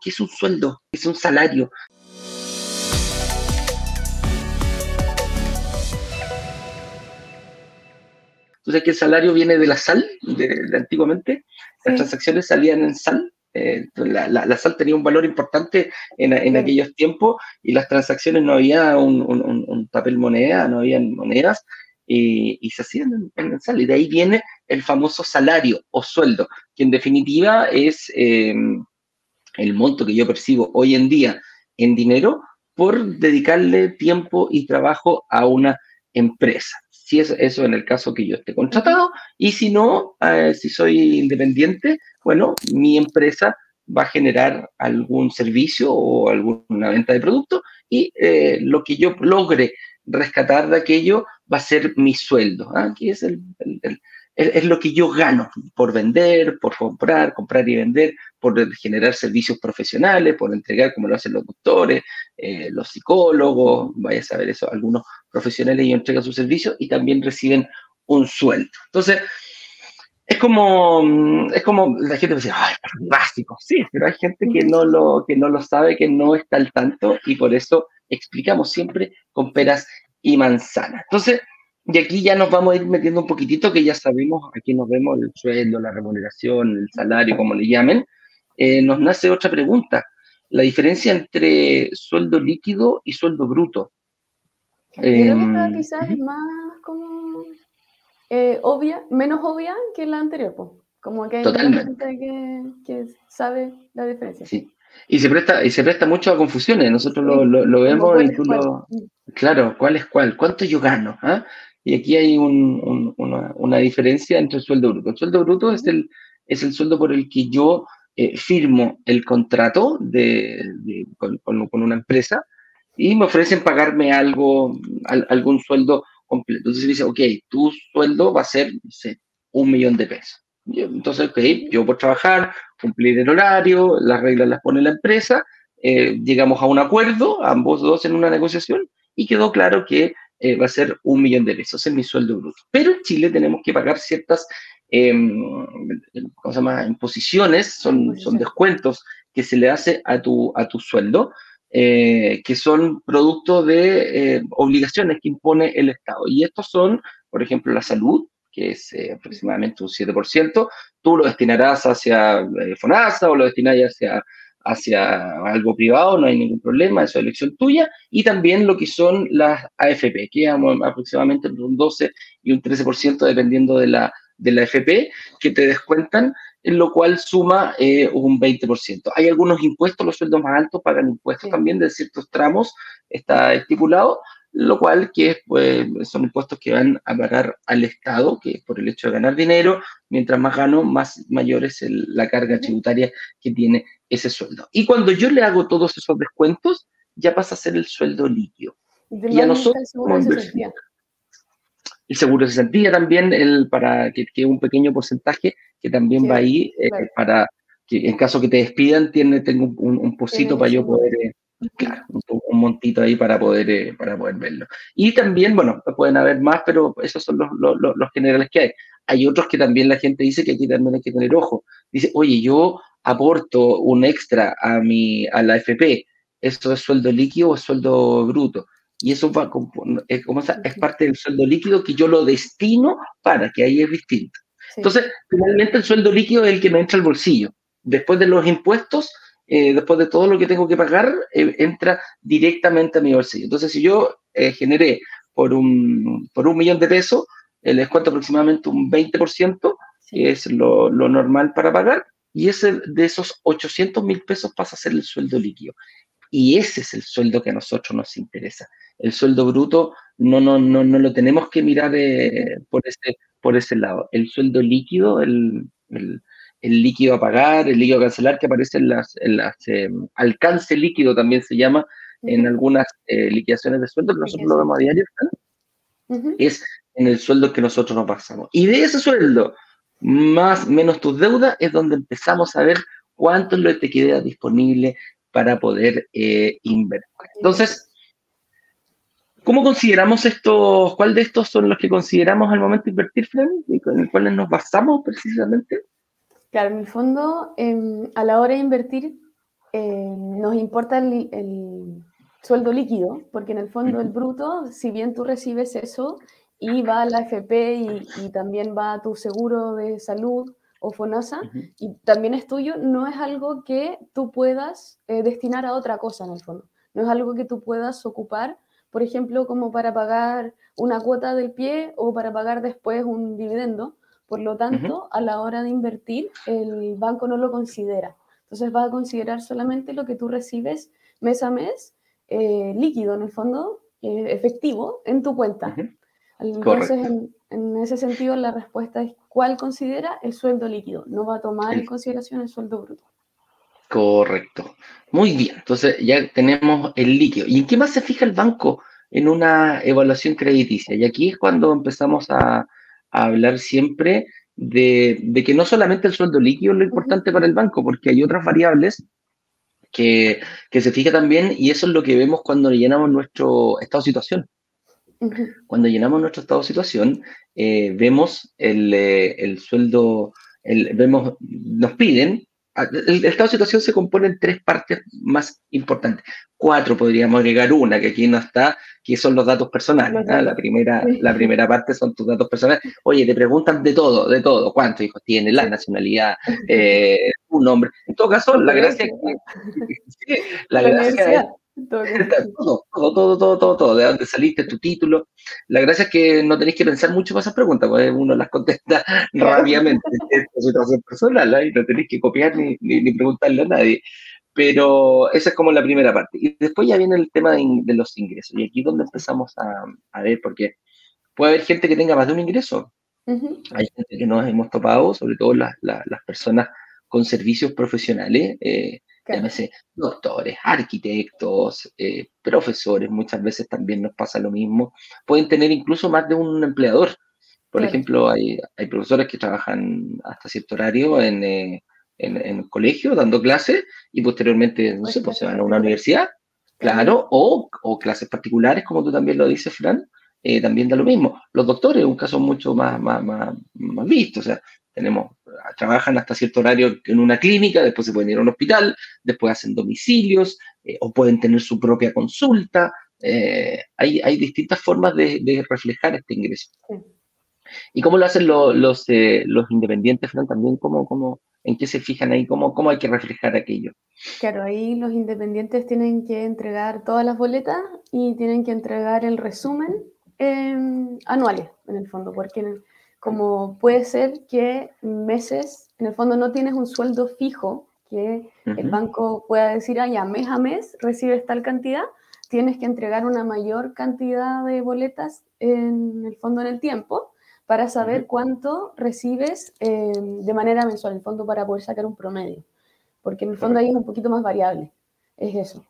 qué es un sueldo, es un salario. Entonces, que el salario viene de la sal, de, antiguamente. Las transacciones salían en sal. Eh, la, sal tenía un valor importante en, aquellos tiempos y las transacciones no había un, papel moneda, no había monedas y, se hacían en, sal. Y de ahí viene el famoso salario o sueldo, que en definitiva es eh, el monto que yo percibo hoy en día en dinero por dedicarle tiempo y trabajo a una empresa si es eso en el caso que yo esté contratado, y si no, eh, si soy independiente, bueno, mi empresa va a generar algún servicio o alguna venta de producto y eh, lo que yo logre rescatar de aquello va a ser mi sueldo. ¿ah? es el, es, lo que yo gano por vender, por comprar, comprar y vender, por generar servicios profesionales, por entregar como lo hacen los doctores, eh, los psicólogos, vaya a saber eso, algunos profesionales y entregan sus servicios y también reciben un sueldo. Entonces, es como, es como la gente dice, ay, básico, sí, pero hay gente que no, lo, que no lo sabe, que no está al tanto y por eso explicamos siempre con peras y manzanas. Entonces, y aquí ya nos vamos a ir metiendo un poquitito, que ya sabemos, aquí nos vemos el sueldo, la remuneración, el salario, como le llamen. Eh, nos nace otra pregunta, la diferencia entre sueldo líquido y sueldo bruto. Creo que esta quizás es más como eh, obvia, menos obvia que la anterior, pues. Como que hay gente que, que, sabe la diferencia. Sí. Y se presta, y se presta mucho a confusiones. Nosotros lo, lo, vemos lo. Claro, ¿cuál es cuál? ¿Cuánto yo gano? ¿Ah? Y aquí hay una, diferencia entre el sueldo bruto. El sueldo bruto es el, es el sueldo por el que yo eh, firmo el contrato de, con, una empresa y me ofrecen pagarme algo, algún sueldo completo. Entonces dice, ok, tu sueldo va a ser, un millón de pesos. Entonces, ok, yo por trabajar, cumplir el horario, las reglas las pone la empresa, eh, llegamos a un acuerdo, ambos dos en una negociación, y quedó claro que eh, va a ser un millón de pesos, es mi sueldo bruto. Pero en Chile tenemos que pagar ciertas, eh, ¿cómo se llama? Imposiciones, son, son descuentos que se le hace a tu, a tu sueldo, eh, que son producto de eh, obligaciones que impone el Estado. Y estos son, por ejemplo, la salud, que es aproximadamente un 7%, tú lo destinarás hacia FONASA o lo destinarás hacia hacia algo privado, no hay ningún problema, eso es elección tuya, y también lo que son las AFP, que es aproximadamente un 12 y un 13% dependiendo de la, de la AFP, que te descuentan, en lo cual suma eh, un 20%. Hay algunos impuestos, los sueldos más altos pagan impuestos también de ciertos tramos, está estipulado, lo cual que pues, son impuestos que van a pagar al Estado, que por el hecho de ganar dinero, mientras más gano, más mayor es la carga tributaria que tiene ese sueldo. Y cuando yo le hago todos esos descuentos, ya pasa a ser el sueldo líquido. Y a nosotros, el seguro de cesantía. El seguro de cesantía también, el, para que, que un pequeño porcentaje que también va ahí eh, para que en caso que te despidan, tiene, tengo un, un, pocito para yo poder... Eh, Claro, un, montito ahí para poder, eh, para poder verlo. Y también, bueno, pueden haber más, pero esos son los, los, los, generales que hay. Hay otros que también la gente dice que aquí también hay que tener ojo. Dice, oye, yo aporto un extra a, mi, a la FP, ¿eso es sueldo líquido o es sueldo bruto? Y eso va, es, como, es parte del sueldo líquido que yo lo destino para, que ahí es distinto. Entonces, finalmente el sueldo líquido es el que me entra al bolsillo. Después de los impuestos, eh, después de todo lo que tengo que pagar, eh, entra directamente a mi bolsillo. Entonces, si yo eh, generé por un, por un millón de pesos, les cuento aproximadamente un 20%, que es lo, lo, normal para pagar, y ese de esos 800 mil pesos pasa a ser el sueldo líquido. Y ese es el sueldo que a nosotros nos interesa. El sueldo bruto no, no, no, no lo tenemos que mirar por, ese, por ese lado. El sueldo líquido, el, el el líquido a pagar, el líquido a cancelar que aparece en las, en las em, alcance líquido también se llama en algunas eh, liquidaciones de sueldo, que nosotros lo vemos a diario, es en el sueldo que nosotros nos pasamos. Y de ese sueldo, más menos tus deudas, es donde empezamos a ver cuánto es lo que te queda disponible para poder eh, invertir. Entonces, ¿cómo consideramos estos, cuál de estos son los que consideramos al momento de invertir, con el cuales nos basamos precisamente? Claro, en el fondo, em, a la hora de invertir, eh, nos importa el, sueldo líquido, porque en el fondo el bruto, si bien tú recibes eso y va a la FP y, también va a tu seguro de salud o FONASA, y también es tuyo, no es algo que tú puedas eh, destinar a otra cosa en el fondo. No es algo que tú puedas ocupar, por ejemplo, como para pagar una cuota del pie o para pagar después un dividendo. Por lo tanto, a la hora de invertir, el banco no lo considera. Entonces va a considerar solamente lo que tú recibes mes a mes, eh, líquido en el fondo, eh, efectivo, en tu cuenta. Entonces, en, ese sentido, la respuesta es cuál considera el sueldo líquido. No va a tomar en consideración el sueldo bruto. Correcto. Muy bien. Entonces ya tenemos el líquido. ¿Y en qué más se fija el banco en una evaluación crediticia? Y aquí es cuando empezamos a, hablar siempre de, que no solamente el sueldo líquido es lo importante para el banco, porque hay otras variables que, se fija también y eso es lo que vemos cuando llenamos nuestro estado de situación. Cuando llenamos nuestro estado de situación, eh, vemos el, eh, el sueldo, el, vemos, nos piden el, estado de situación se compone en tres partes más importantes. Cuatro podríamos agregar una, que aquí no está, que son los datos personales. La, primera, la primera parte son tus datos personales. Oye, te preguntan de todo, de todo. ¿Cuántos hijos tiene? La nacionalidad, eh, un nombre. En todo caso, la gracia, la gracia todo, todo, todo, todo, todo, de dónde saliste, tu título. La gracia es que no tenéis que pensar mucho para esas preguntas, porque uno las contesta rápidamente. Es tu situación personal, y no tenéis que copiar ni, ni, preguntarle a nadie. Pero esa es como la primera parte. Y después ya viene el tema de, los ingresos. Y aquí es donde empezamos a, a, ver, porque puede haber gente que tenga más de un ingreso. Hay gente que nos hemos topado, sobre todo las, las, las personas con servicios profesionales, eh, llámese doctores, arquitectos, eh, profesores, muchas veces también nos pasa lo mismo, pueden tener incluso más de un empleador. Por ejemplo, hay, hay, profesores que trabajan hasta cierto horario en, eh, en, en colegio dando clases y posteriormente, no sé, pues se van a una universidad, claro, o, o, clases particulares, como tú también lo dices, Fran, eh, también da lo mismo. Los doctores, un caso mucho más, más, más, más visto, o sea, tenemos, trabajan hasta cierto horario en una clínica, después se pueden ir a un hospital, después hacen domicilios eh, o pueden tener su propia consulta. Eh, hay, hay, distintas formas de, reflejar este ingreso. ¿Y cómo lo hacen los, eh, los independientes, Fran? También, ¿cómo, cómo, ¿en qué se fijan ahí? ¿Cómo, ¿Cómo hay que reflejar aquello? Claro, ahí los independientes tienen que entregar todas las boletas y tienen que entregar el resumen anuales, en el fondo, porque como puede ser que meses, en el fondo no tienes un sueldo fijo, que el banco pueda decir, ah, ya mes a mes recibes tal cantidad, tienes que entregar una mayor cantidad de boletas en el fondo en el tiempo para saber cuánto recibes em, de manera mensual, en el fondo para poder sacar un promedio, porque en el fondo ahí es un poquito más variable, es eso.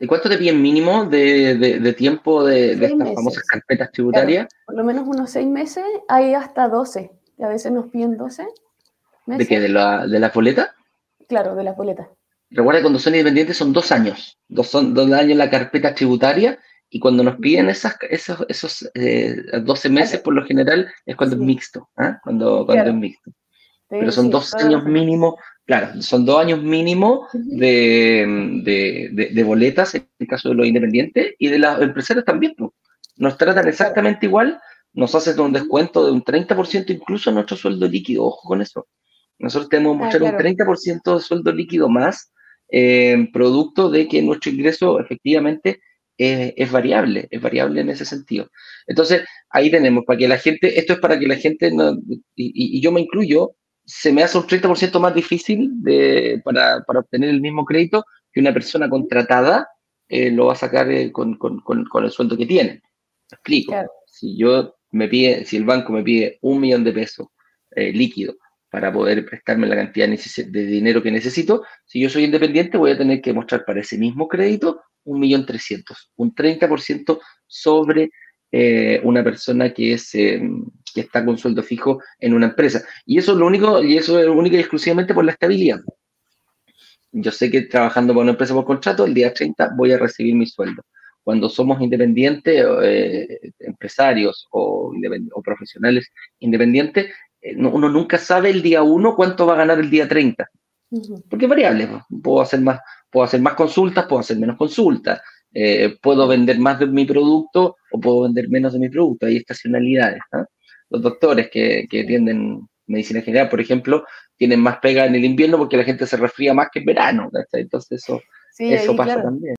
¿Y cuánto te piden mínimo de, tiempo de, estas famosas carpetas tributarias? por lo menos unos seis meses, hay hasta 12. Y a veces nos piden 12 meses. ¿De qué? ¿De la, de la boleta? Claro, de la boleta. Recuerda que cuando son independientes son dos años. Dos, son, dos años la carpeta tributaria y cuando nos piden esas, esos, esos 12 eh, meses, por lo general, es cuando es mixto. ¿ah? Cuando, cuando es mixto. Pero son dos años mínimo Claro, son dos años mínimo de, de, boletas, en el caso de los independientes, y de las empresarios también. Pues. Nos tratan exactamente igual, nos hacen un descuento de un 30% incluso en nuestro sueldo líquido, ojo con eso. Nosotros tenemos que mostrar un 30% de sueldo líquido más, eh, producto de que nuestro ingreso efectivamente es, variable, es variable en ese sentido. Entonces, ahí tenemos, para que la gente, esto es para que la gente, no, y, y yo me incluyo, se me hace un 30% más difícil de, para, para, obtener el mismo crédito que una persona contratada eh, lo va a sacar eh, con, con, con, el sueldo que tiene. ¿Me explico? Si yo me pide, si el banco me pide un millón de pesos eh, líquido para poder prestarme la cantidad de dinero que necesito, si yo soy independiente voy a tener que mostrar para ese mismo crédito un millón trescientos, un 30% sobre una persona que es em, que está con sueldo fijo en una empresa. Y eso es lo único, y eso es único y exclusivamente por la estabilidad. Yo sé que trabajando para una empresa por contrato, el día 30 voy a recibir mi sueldo. Cuando somos independientes, eh, empresarios o, o, profesionales independientes, eh, uno nunca sabe el día 1 cuánto va a ganar el día 30. Porque es variable, puedo hacer más, puedo hacer más consultas, puedo hacer menos consultas, eh, puedo vender más de mi producto o puedo vender menos de mi producto. Hay estacionalidades. ¿ah? Los doctores que, que atienden medicina general, por ejemplo, tienen más pega en el invierno porque la gente se resfría más que en verano. Entonces eso, eso pasa también.